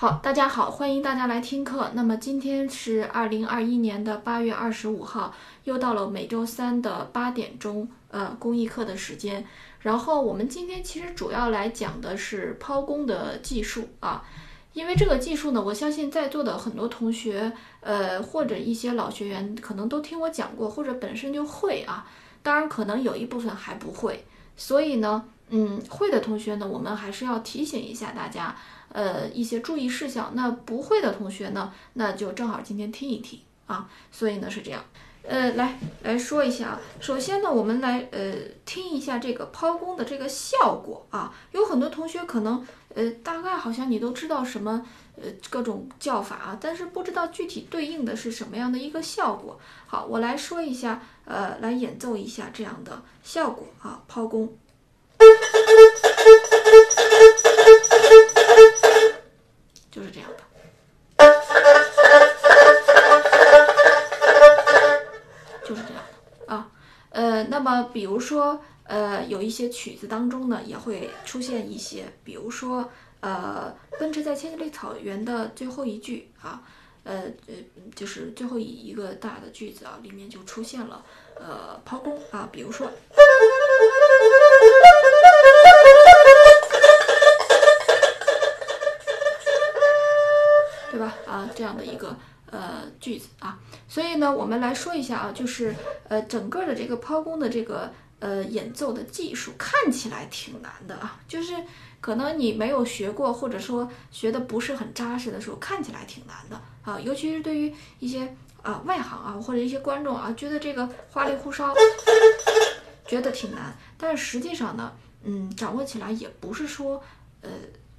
好，大家好，欢迎大家来听课。那么今天是二零二一年的八月二十五号，又到了每周三的八点钟，呃，公益课的时间。然后我们今天其实主要来讲的是抛弓的技术啊，因为这个技术呢，我相信在座的很多同学，呃，或者一些老学员可能都听我讲过，或者本身就会啊。当然，可能有一部分还不会，所以呢，嗯，会的同学呢，我们还是要提醒一下大家。呃，一些注意事项。那不会的同学呢，那就正好今天听一听啊。所以呢是这样，呃，来来说一下啊。首先呢，我们来呃听一下这个抛弓的这个效果啊。有很多同学可能呃大概好像你都知道什么呃各种叫法啊，但是不知道具体对应的是什么样的一个效果。好，我来说一下，呃，来演奏一下这样的效果啊，抛弓。就是这样的，就是这样的啊。呃，那么比如说，呃，有一些曲子当中呢，也会出现一些，比如说，呃，奔驰在千里草原的最后一句啊，呃呃，就是最后一一个大的句子啊，里面就出现了呃抛弓啊，比如说。对吧？啊这样的一个呃句子啊，所以呢，我们来说一下啊，就是呃整个的这个抛弓的这个呃演奏的技术看起来挺难的啊，就是可能你没有学过，或者说学的不是很扎实的时候，看起来挺难的啊，尤其是对于一些啊外行啊或者一些观众啊，觉得这个花里胡哨，觉得挺难，但是实际上呢，嗯，掌握起来也不是说呃。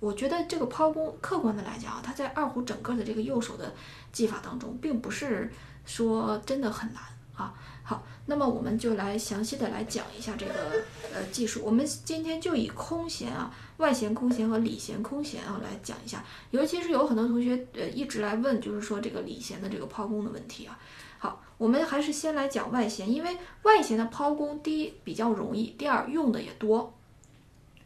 我觉得这个抛弓，客观的来讲啊，它在二胡整个的这个右手的技法当中，并不是说真的很难啊。好，那么我们就来详细的来讲一下这个呃技术。我们今天就以空弦啊，外弦空弦和里弦空弦啊来讲一下。尤其是有很多同学呃一直来问，就是说这个里弦的这个抛弓的问题啊。好，我们还是先来讲外弦，因为外弦的抛弓，第一比较容易，第二用的也多。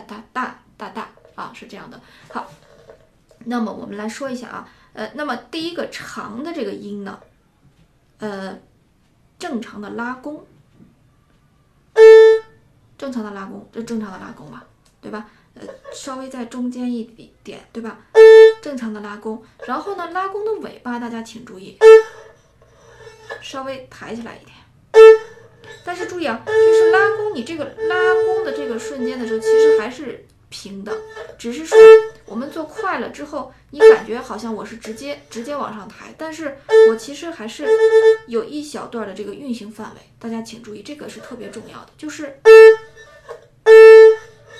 大大大大大啊，是这样的。好，那么我们来说一下啊，呃，那么第一个长的这个音呢，呃，正常的拉弓，正常的拉弓，这正常的拉弓嘛，对吧？呃，稍微在中间一点，对吧？正常的拉弓，然后呢，拉弓的尾巴大家请注意，稍微抬起来一点。但是注意啊，就是拉弓，你这个拉弓的这个瞬间的时候，其实还是平的，只是说我们做快了之后，你感觉好像我是直接直接往上抬，但是我其实还是有一小段的这个运行范围。大家请注意，这个是特别重要的，就是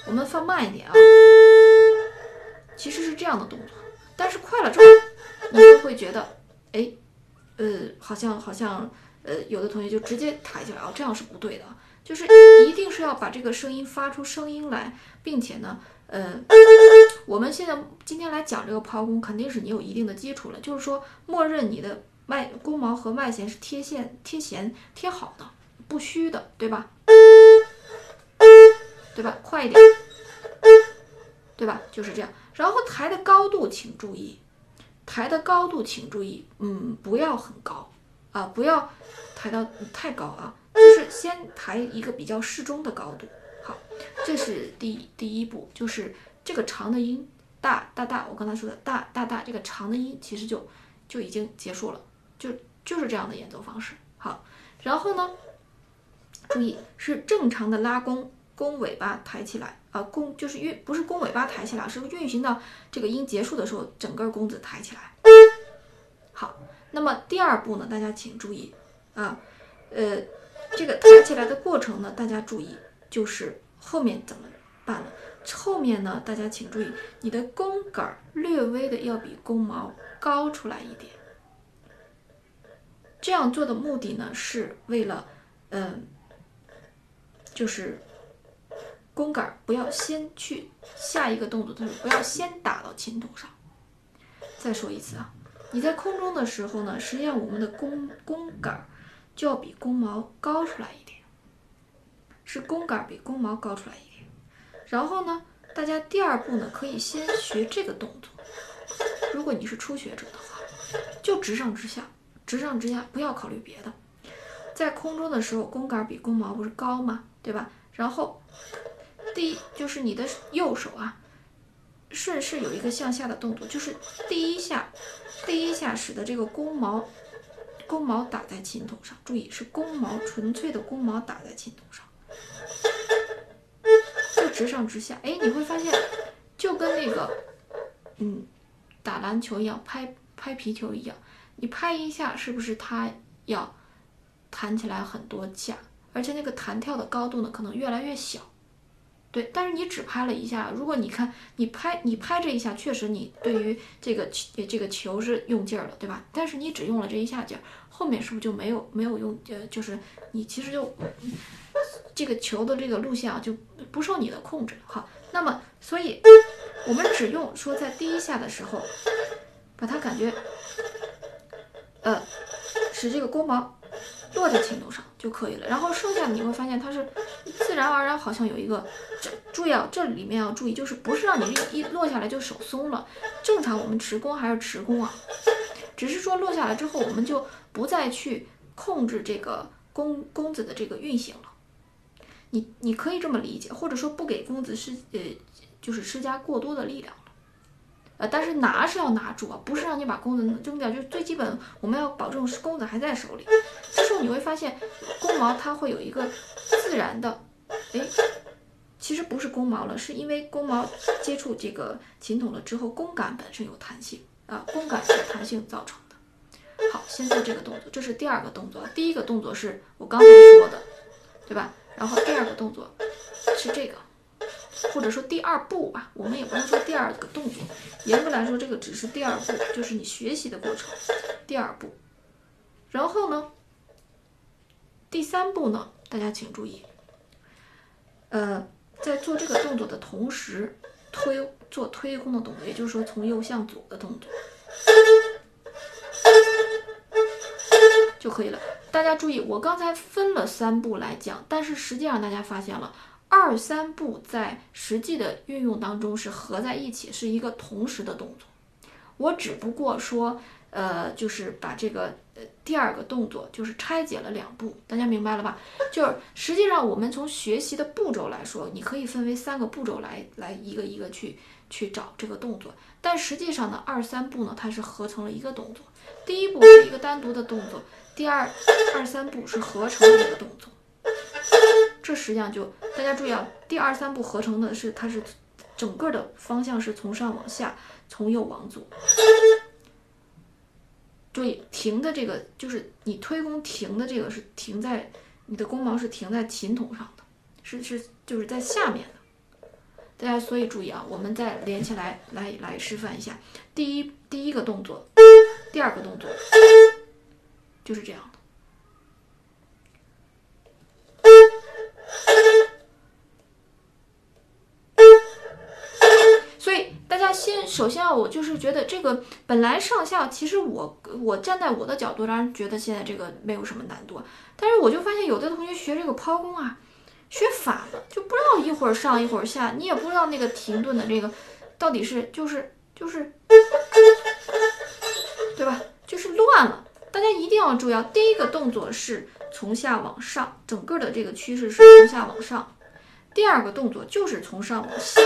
我们放慢一点啊，其实是这样的动作，但是快了之后，你就会觉得，哎，呃，好像好像。呃，有的同学就直接抬起来啊，这样是不对的，就是一定是要把这个声音发出声音来，并且呢，呃，我们现在今天来讲这个抛弓，肯定是你有一定的基础了，就是说，默认你的外弓毛和外弦是贴线、贴弦贴好的，不虚的，对吧？对吧？快一点，对吧？就是这样。然后抬的高度请注意，抬的高度请注意，嗯，不要很高。啊，不要抬到太高啊，就是先抬一个比较适中的高度。好，这是第第一步，就是这个长的音大大大，我刚才说的大大大，这个长的音其实就就已经结束了，就就是这样的演奏方式。好，然后呢，注意是正常的拉弓，弓尾巴抬起来啊，弓就是运不是弓尾巴抬起来，是运行到这个音结束的时候，整个弓子抬起来。好。那么第二步呢，大家请注意啊，呃，这个抬起来的过程呢，大家注意，就是后面怎么办呢？后面呢，大家请注意，你的弓杆儿略微的要比弓毛高出来一点。这样做的目的呢，是为了，嗯，就是弓杆儿不要先去下一个动作的时候，不要先打到琴头上。再说一次啊，你在空中的时候呢，实际上我们的弓弓杆儿就要比弓毛高出来一点，是弓杆儿比弓毛高出来一点。然后呢，大家第二步呢，可以先学这个动作。如果你是初学者的话，就直上直下，直上直下，不要考虑别的。在空中的时候，弓杆比弓毛不是高吗？对吧？然后第一就是你的右手啊，顺势有一个向下的动作，就是第一下，第一下使得这个弓毛，弓毛打在琴头上。注意是弓毛，纯粹的弓毛打在琴头上。就直上直下，哎，你会发现，就跟那个，嗯，打篮球一样，拍拍皮球一样，你拍一下，是不是它要弹起来很多下，而且那个弹跳的高度呢，可能越来越小，对。但是你只拍了一下，如果你看你拍你拍这一下，确实你对于这个这个球是用劲儿了，对吧？但是你只用了这一下劲儿，后面是不是就没有没有用？呃，就是你其实就。这个球的这个路线啊，就不受你的控制。好，那么所以，我们只用说在第一下的时候，把它感觉，呃，使这个弓毛落在琴头上就可以了。然后剩下的你会发现它是自然而然，好像有一个，这注意啊，这里面要注意，就是不是让你一落下来就手松了。正常我们持弓还是持弓啊，只是说落下来之后，我们就不再去控制这个弓弓子的这个运行了。你你可以这么理解，或者说不给弓子施呃，就是施加过多的力量，呃，但是拿是要拿住啊，不是让你把弓子扔掉，就是最基本我们要保证弓子还在手里。这时候你会发现，弓毛它会有一个自然的，哎，其实不是弓毛了，是因为弓毛接触这个琴筒了之后，弓杆本身有弹性啊，弓杆是弹性造成的。好，先做这个动作，这是第二个动作，第一个动作是我刚才说的，对吧？然后第二个动作是这个，或者说第二步吧，我们也不能说第二个动作，严格来说，这个只是第二步，就是你学习的过程。第二步，然后呢，第三步呢，大家请注意，呃，在做这个动作的同时，推做推弓的动作，也就是说从右向左的动作就可以了。大家注意，我刚才分了三步来讲，但是实际上大家发现了，二三步在实际的运用当中是合在一起，是一个同时的动作。我只不过说，呃，就是把这个呃第二个动作就是拆解了两步，大家明白了吧？就是实际上我们从学习的步骤来说，你可以分为三个步骤来来一个一个去去找这个动作，但实际上呢，二三步呢它是合成了一个动作，第一步是一个单独的动作。第二二三步是合成的一个动作，这实际上就大家注意啊，第二三步合成的是它是整个的方向是从上往下，从右往左。注意停的这个就是你推弓停的这个是停在你的弓毛是停在琴筒上的，是是就是在下面的。大家所以注意啊，我们再连起来来来示范一下，第一第一个动作，第二个动作。就是这样首先啊，我就是觉得这个本来上下，其实我我站在我的角度，当然觉得现在这个没有什么难度，但是我就发现有的同学学这个抛弓啊，学反了，就不知道一会儿上一会儿下，你也不知道那个停顿的这个到底是就是就是，对吧？就是乱了。大家一定要注意啊，第一个动作是从下往上，整个的这个趋势是从下往上。第二个动作就是从上往下，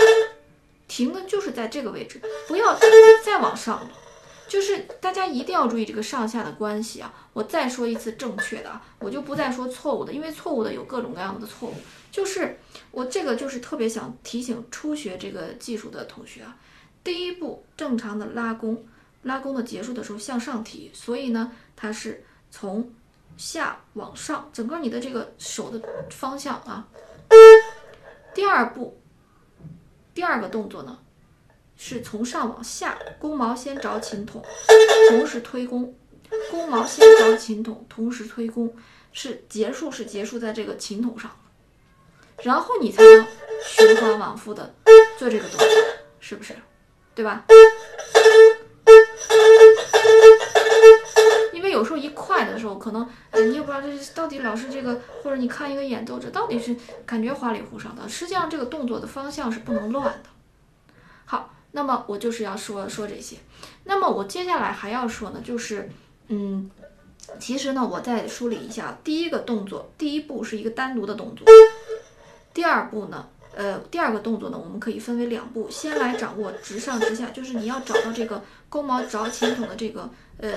停的就是在这个位置，不要再往上了。就是大家一定要注意这个上下的关系啊！我再说一次正确的啊，我就不再说错误的，因为错误的有各种各样的错误。就是我这个就是特别想提醒初学这个技术的同学啊，第一步正常的拉弓。拉弓的结束的时候向上提，所以呢，它是从下往上，整个你的这个手的方向啊。第二步，第二个动作呢，是从上往下，弓毛先着琴筒，同时推弓，弓毛先着琴筒，同时推弓，是结束是结束在这个琴筒上，然后你才能循环往复的做这个动作，是不是？对吧？有时候一快的时候，可能你也不知道这到底老师这个，或者你看一个演奏者到底是感觉花里胡哨的，实际上这个动作的方向是不能乱的。好，那么我就是要说说这些。那么我接下来还要说呢，就是嗯，其实呢，我再梳理一下，第一个动作，第一步是一个单独的动作，第二步呢。呃，第二个动作呢，我们可以分为两步，先来掌握直上直下，就是你要找到这个弓毛着琴筒的这个呃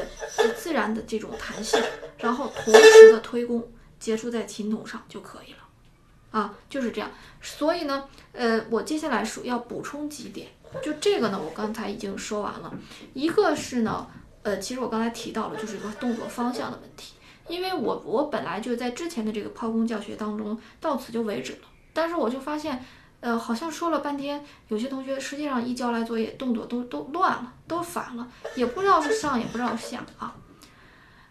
自然的这种弹性，然后同时的推弓结束在琴筒上就可以了，啊，就是这样。所以呢，呃，我接下来说要补充几点，就这个呢，我刚才已经说完了，一个是呢，呃，其实我刚才提到了，就是一个动作方向的问题，因为我我本来就在之前的这个抛弓教学当中到此就为止了。但是我就发现，呃，好像说了半天，有些同学实际上一交来作业，动作都都乱了，都反了，也不知道是上也不知道下啊。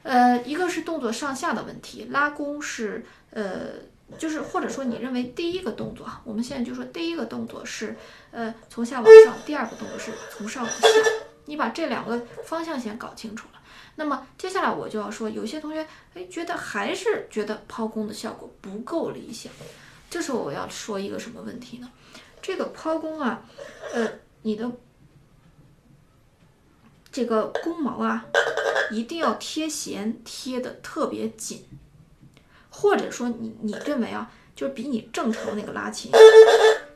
呃，一个是动作上下的问题，拉弓是呃，就是或者说你认为第一个动作啊，我们现在就说第一个动作是呃从下往上，第二个动作是从上往下，你把这两个方向先搞清楚了。那么接下来我就要说，有些同学哎觉得还是觉得抛弓的效果不够理想。这时候我要说一个什么问题呢？这个抛弓啊，呃，你的这个弓毛啊，一定要贴弦贴的特别紧，或者说你你认为啊，就是比你正常那个拉琴，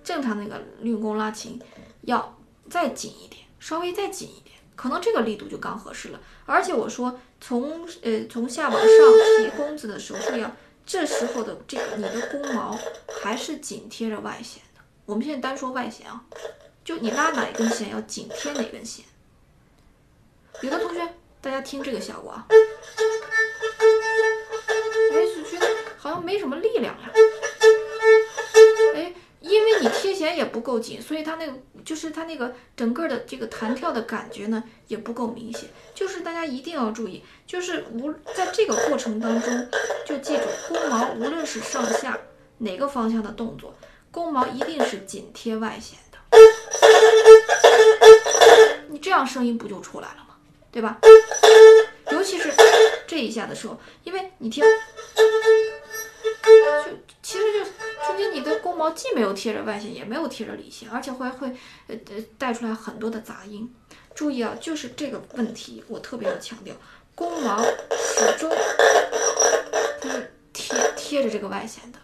正常那个运弓拉琴要再紧一点，稍微再紧一点，可能这个力度就刚合适了。而且我说从呃从下往上提弓子的时候是要。这时候的这个你的弓毛还是紧贴着外弦的。我们现在单说外弦啊，就你拉哪一根弦要紧贴哪根弦。有的同学，大家听这个效果啊，哎，就觉得好像没什么力量呀。也不够紧，所以它那个就是它那个整个的这个弹跳的感觉呢也不够明显。就是大家一定要注意，就是无在这个过程当中，就记住弓毛无论是上下哪个方向的动作，弓毛一定是紧贴外弦的。你这样声音不就出来了吗？对吧？尤其是这一下的时候，因为你听，就其实就中间你的弓毛既没有贴着外弦，也没有贴着里弦，而且会会呃呃带出来很多的杂音。注意啊，就是这个问题，我特别要强调，弓毛始终它是贴贴着这个外弦的，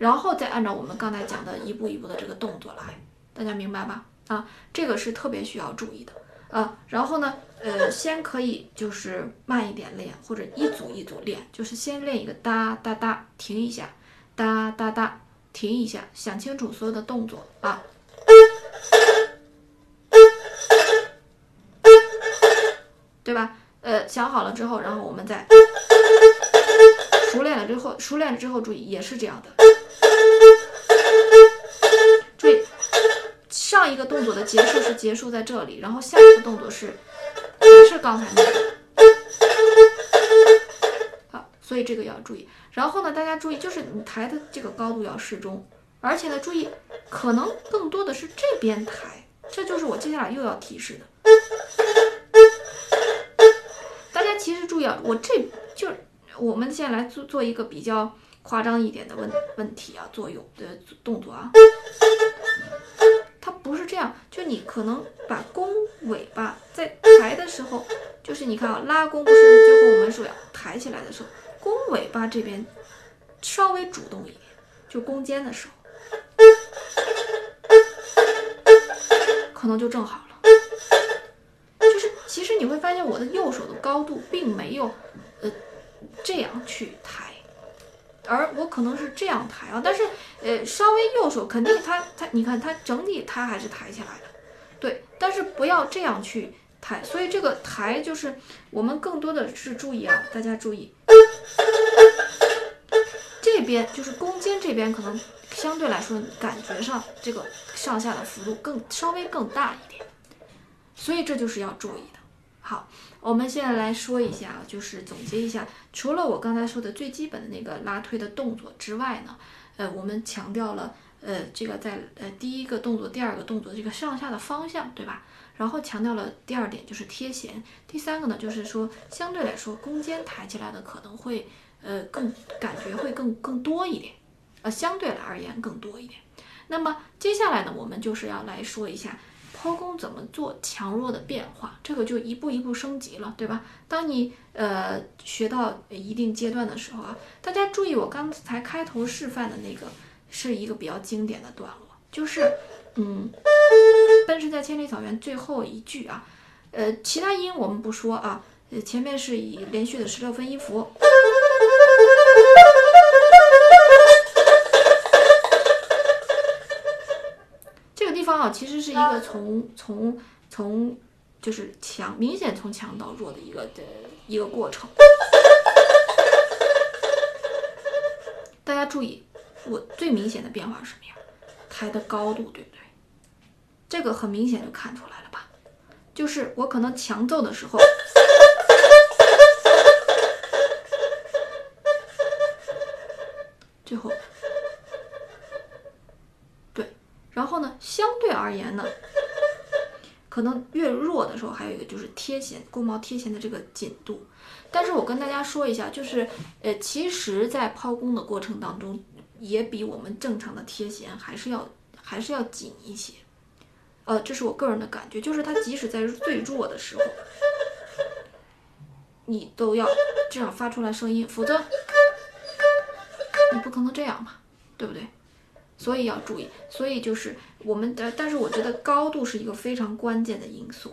然后再按照我们刚才讲的一步一步的这个动作来，大家明白吧？啊，这个是特别需要注意的啊。然后呢，呃，先可以就是慢一点练，或者一组一组练，就是先练一个哒哒哒，停一下，哒哒哒，停一下，想清楚所有的动作啊。对吧？呃，想好了之后，然后我们再熟练了之后，熟练了之后，注意也是这样的。上一个动作的结束是结束在这里，然后下一个动作是还是刚才那个。好，所以这个要注意。然后呢，大家注意，就是你抬的这个高度要适中，而且呢，注意可能更多的是这边抬，这就是我接下来又要提示的。大家其实注意啊，我这就我们现在来做做一个比较夸张一点的问问题啊，作用的动作啊，不是这样，就你可能把弓尾巴在抬的时候，就是你看啊，拉弓不是最后我们说要抬起来的时候，弓尾巴这边稍微主动一点，就弓尖的时候，可能就正好了。就是。其实你会发现，我的右手的高度并没有，呃，这样去抬，而我可能是这样抬啊。但是，呃，稍微右手肯定它它，你看它整体它还是抬起来的，对。但是不要这样去抬，所以这个抬就是我们更多的是注意啊，大家注意，这边就是弓尖这边可能相对来说感觉上这个上下的幅度更稍微更大一点，所以这就是要注意的。好，我们现在来说一下，就是总结一下，除了我刚才说的最基本的那个拉推的动作之外呢，呃，我们强调了，呃，这个在呃第一个动作、第二个动作这个上下的方向，对吧？然后强调了第二点就是贴弦，第三个呢就是说相对来说弓肩抬起来的可能会呃更感觉会更更多一点，呃相对来而言更多一点。那么接下来呢，我们就是要来说一下抛弓怎么做强弱的变化，这个就一步一步升级了，对吧？当你呃学到一定阶段的时候啊，大家注意我刚才开头示范的那个是一个比较经典的段落，就是嗯。奔驰在千里草原最后一句啊，呃，其他音我们不说啊，呃，前面是以连续的十六分音符。其实是一个从从从就是强明显从强到弱的一个的一个过程。大家注意，我最明显的变化是什么呀？抬的高度，对不对？这个很明显就看出来了吧？就是我可能强奏的时候，最后，对，然后呢，相对而言呢，可能越弱的时候，还有一个就是贴弦弓毛贴弦的这个紧度。但是我跟大家说一下，就是呃，其实，在抛弓的过程当中，也比我们正常的贴弦还是要还是要紧一些。呃，这是我个人的感觉，就是它即使在最弱的时候，你都要这样发出来声音，否则你不可能这样嘛，对不对？所以要注意，所以就是我们的，但是我觉得高度是一个非常关键的因素。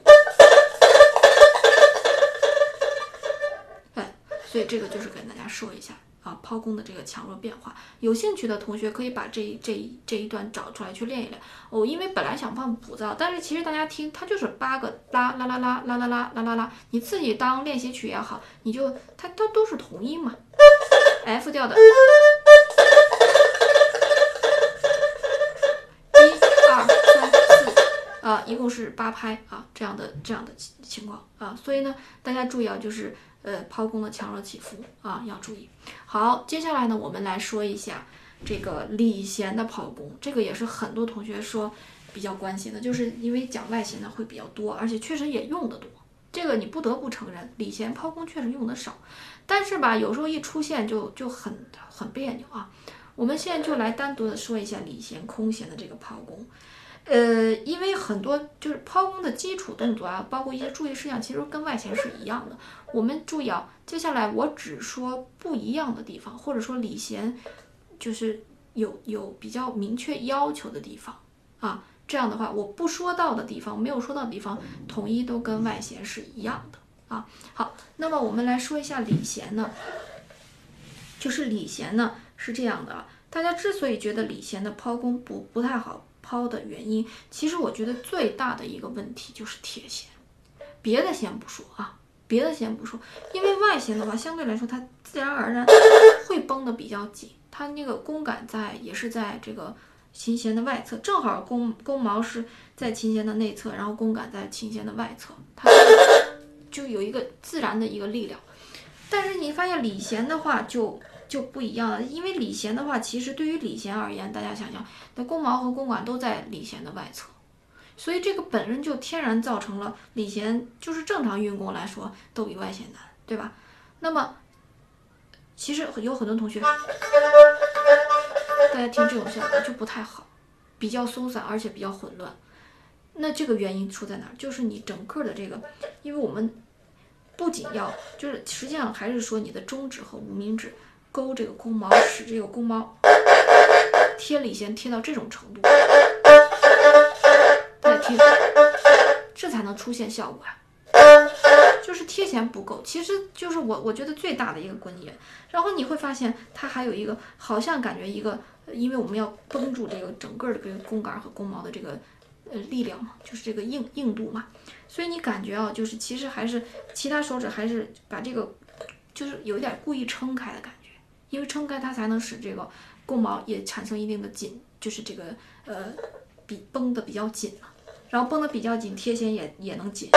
哎，所以这个就是跟大家说一下。啊，抛弓的这个强弱变化，有兴趣的同学可以把这这一这一段找出来去练一练。哦，因为本来想放谱噪，但是其实大家听，它就是八个啦啦啦啦啦啦啦啦啦啦，你自己当练习曲也好，你就它它都是同音嘛，F 调的，一共是八拍啊，这样的这样的情况啊，所以呢，大家注意啊，就是。呃，抛弓的强弱起伏啊，要注意。好，接下来呢，我们来说一下这个礼弦的抛弓，这个也是很多同学说比较关心的，就是因为讲外弦的会比较多，而且确实也用的多。这个你不得不承认，礼弦抛弓确实用的少，但是吧，有时候一出现就就很很别扭啊。我们现在就来单独的说一下礼弦空弦的这个抛弓。呃，因为很多就是抛弓的基础动作啊，包括一些注意事项，其实跟外弦是一样的。我们注意啊，接下来我只说不一样的地方，或者说礼弦就是有有比较明确要求的地方啊。这样的话，我不说到的地方，没有说到的地方，统一都跟外弦是一样的啊。好，那么我们来说一下礼弦呢，就是礼弦呢是这样的啊，大家之所以觉得礼弦的抛弓不不太好。抛的原因，其实我觉得最大的一个问题就是铁弦，别的先不说啊，别的先不说，因为外弦的话，相对来说它自然而然会绷得比较紧，它那个弓杆在也是在这个琴弦的外侧，正好弓弓毛是在琴弦的内侧，然后弓杆在琴弦的外侧，它就有一个自然的一个力量。但是你发现里弦的话就。就不一样了，因为礼弦的话，其实对于礼弦而言，大家想想，那弓毛和弓管都在礼弦的外侧，所以这个本身就天然造成了礼弦就是正常运弓来说都比外弦难，对吧？那么其实有很多同学，大家听这种效果就不太好，比较松散，而且比较混乱。那这个原因出在哪儿？就是你整个的这个，因为我们不仅要，就是实际上还是说你的中指和无名指。勾这个弓毛，使这个弓毛贴里弦贴到这种程度，再贴，这才能出现效果啊。就是贴弦不够，其实就是我我觉得最大的一个关键。然后你会发现它还有一个，好像感觉一个，因为我们要绷住这个整个的这个弓杆和弓毛的这个呃力量嘛，就是这个硬硬度嘛，所以你感觉啊，就是其实还是其他手指还是把这个，就是有一点故意撑开的感觉。因为撑开它才能使这个弓毛也产生一定的紧，就是这个呃比绷的比较紧嘛。然后绷得比较紧，贴弦也也能紧。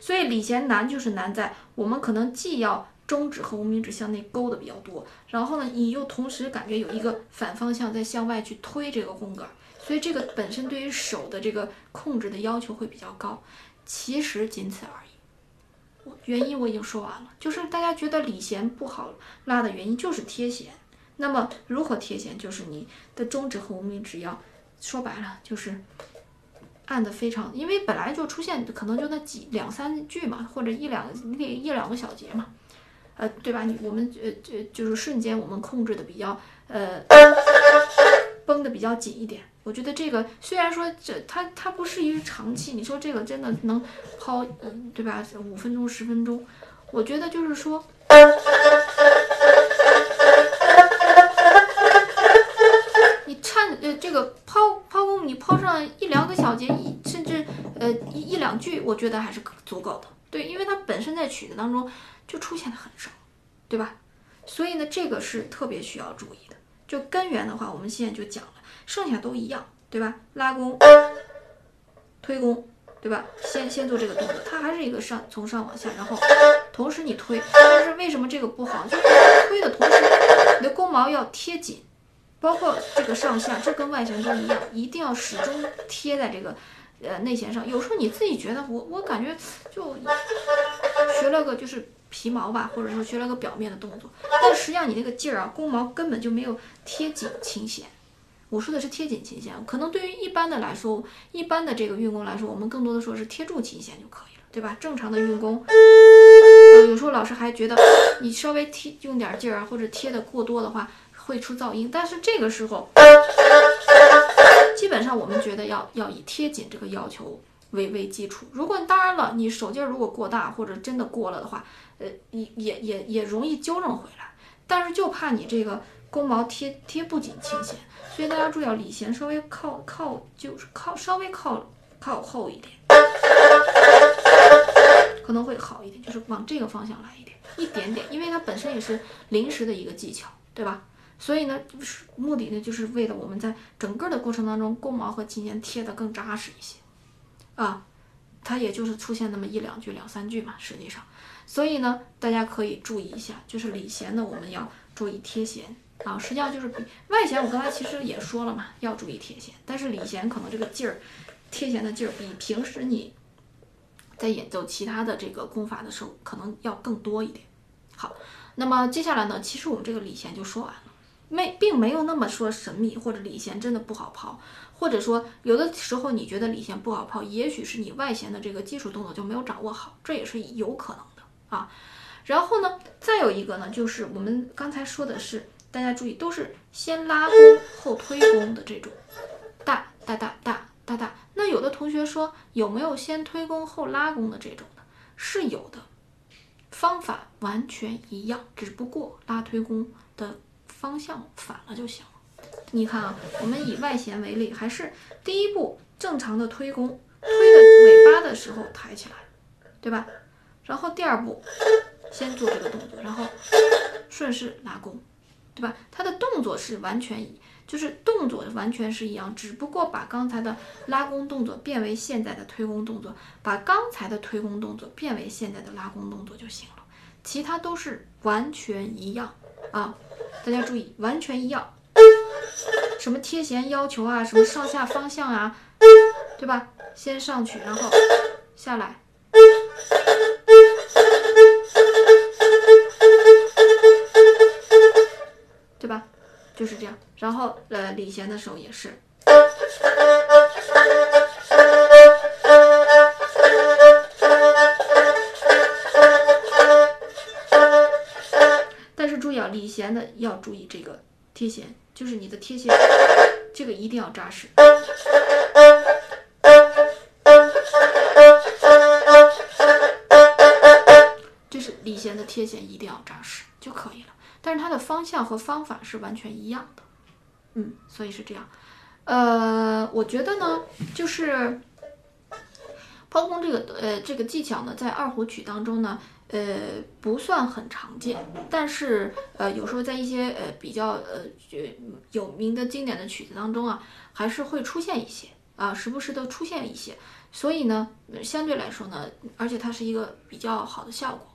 所以理弦难就是难在我们可能既要中指和无名指向内勾的比较多，然后呢，你又同时感觉有一个反方向在向外去推这个弓杆，所以这个本身对于手的这个控制的要求会比较高。其实仅此而已。原因我已经说完了，就是大家觉得理弦不好拉的原因就是贴弦。那么如何贴弦？就是你的中指和无名指要。说白了就是按的非常，因为本来就出现可能就那几两三句嘛，或者一两一一两个小节嘛，呃，对吧？你我们呃呃就是瞬间我们控制的比较呃绷的比较紧一点。我觉得这个虽然说这它它不适于长期，你说这个真的能抛对吧？五分钟十分钟，我觉得就是说。你颤呃，这个抛抛弓，你抛上一两个小节，一甚至呃一一两句，我觉得还是足够的。对，因为它本身在曲子当中就出现的很少，对吧？所以呢，这个是特别需要注意的。就根源的话，我们现在就讲了，剩下都一样，对吧？拉弓、推弓，对吧？先先做这个动作，它还是一个上从上往下，然后同时你推。但是为什么这个不好？就是推的同时，你的弓毛要贴紧。包括这个上下，这跟外弦都一样，一定要始终贴在这个呃内弦上。有时候你自己觉得我我感觉就学了个就是皮毛吧，或者说学了个表面的动作，但实际上你那个劲儿啊，弓毛根本就没有贴紧琴弦。我说的是贴紧琴弦，可能对于一般的来说，一般的这个运弓来说，我们更多的说是贴住琴弦就可以了，对吧？正常的运弓，呃，有时候老师还觉得你稍微贴用点劲儿啊，或者贴的过多的话。会出噪音，但是这个时候，基本上我们觉得要要以贴紧这个要求为为基础。如果当然了，你手劲儿如果过大或者真的过了的话，呃，也也也也容易纠正回来。但是就怕你这个弓毛贴贴不紧琴弦，所以大家注意，要理弦稍微靠靠就是靠稍微靠靠后一点，可能会好一点，就是往这个方向来一点，一点点，因为它本身也是临时的一个技巧，对吧？所以呢，目的呢，就是为了我们在整个的过程当中，弓毛和琴弦贴得更扎实一些，啊，它也就是出现那么一两句、两三句嘛，实际上，所以呢，大家可以注意一下，就是理弦呢，我们要注意贴弦啊，实际上就是比外弦，我刚才其实也说了嘛，要注意贴弦，但是里弦可能这个劲儿，贴弦的劲儿比平时你在演奏其他的这个功法的时候可能要更多一点。好，那么接下来呢，其实我们这个里弦就说完了。没，并没有那么说神秘，或者里弦真的不好抛，或者说有的时候你觉得里弦不好抛，也许是你外弦的这个基础动作就没有掌握好，这也是有可能的啊。然后呢，再有一个呢，就是我们刚才说的是，大家注意，都是先拉弓后推弓的这种，大大大大大大。那有的同学说有没有先推弓后拉弓的这种的？是有的，方法完全一样，只不过拉推弓的。方向反了就行了。你看啊，我们以外弦为例，还是第一步正常的推弓，推的尾巴的时候抬起来，对吧？然后第二步，先做这个动作，然后顺势拉弓，对吧？它的动作是完全一，就是动作完全是一样，只不过把刚才的拉弓动作变为现在的推弓动作，把刚才的推弓动作变为现在的拉弓动作就行了，其他都是完全一样啊。大家注意，完全一样。什么贴弦要求啊，什么上下方向啊，对吧？先上去，然后下来，就是这样。然后呃，理弦的时候也是。理弦的要注意这个贴弦，就是你的贴弦，这个一定要扎实。就是理弦的贴弦一定要扎实就可以了，但是它的方向和方法是完全一样的。嗯，所以是这样。呃，我觉得呢，就是抛弓这个呃这个技巧呢，在二胡曲当中呢，呃不算很常见，但是呃有时候在一些呃比较呃有名的经典的曲子当中啊，还是会出现一些啊，时不时的出现一些，所以呢，相对来说呢，而且它是一个比较好的效果，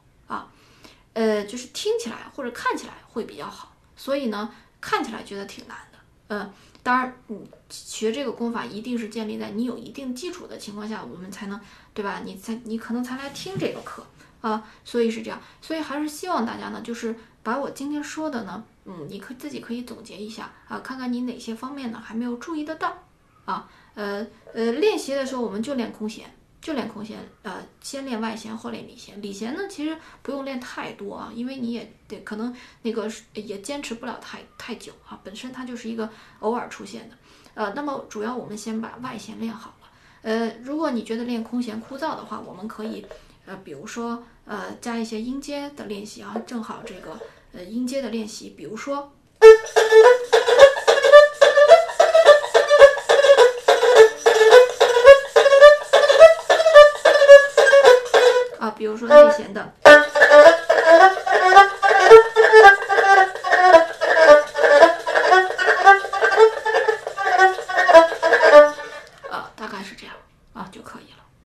呃就是听起来或者看起来会比较好，所以呢看起来觉得挺难的，嗯。当然，你学这个功法一定是建立在你有一定基础的情况下，我们才能，对吧？你才你可能才来听这个课啊，所以是这样。所以还是希望大家呢，就是把我今天说的呢，嗯，你可自己可以总结一下啊，看看你哪些方面呢还没有注意得到啊。呃呃，练习的时候我们就练空弦。就练空弦，呃，先练外弦，后练里弦。里弦呢，其实不用练太多啊，因为你也得可能那个也坚持不了太太久啊，本身它就是一个偶尔出现的。呃，那么主要我们先把外弦练好了。呃，如果你觉得练空弦枯燥的话，我们可以，呃，比如说，呃，加一些音阶的练习啊，正好这个，呃，音阶的练习，比如说。比如说内弦的。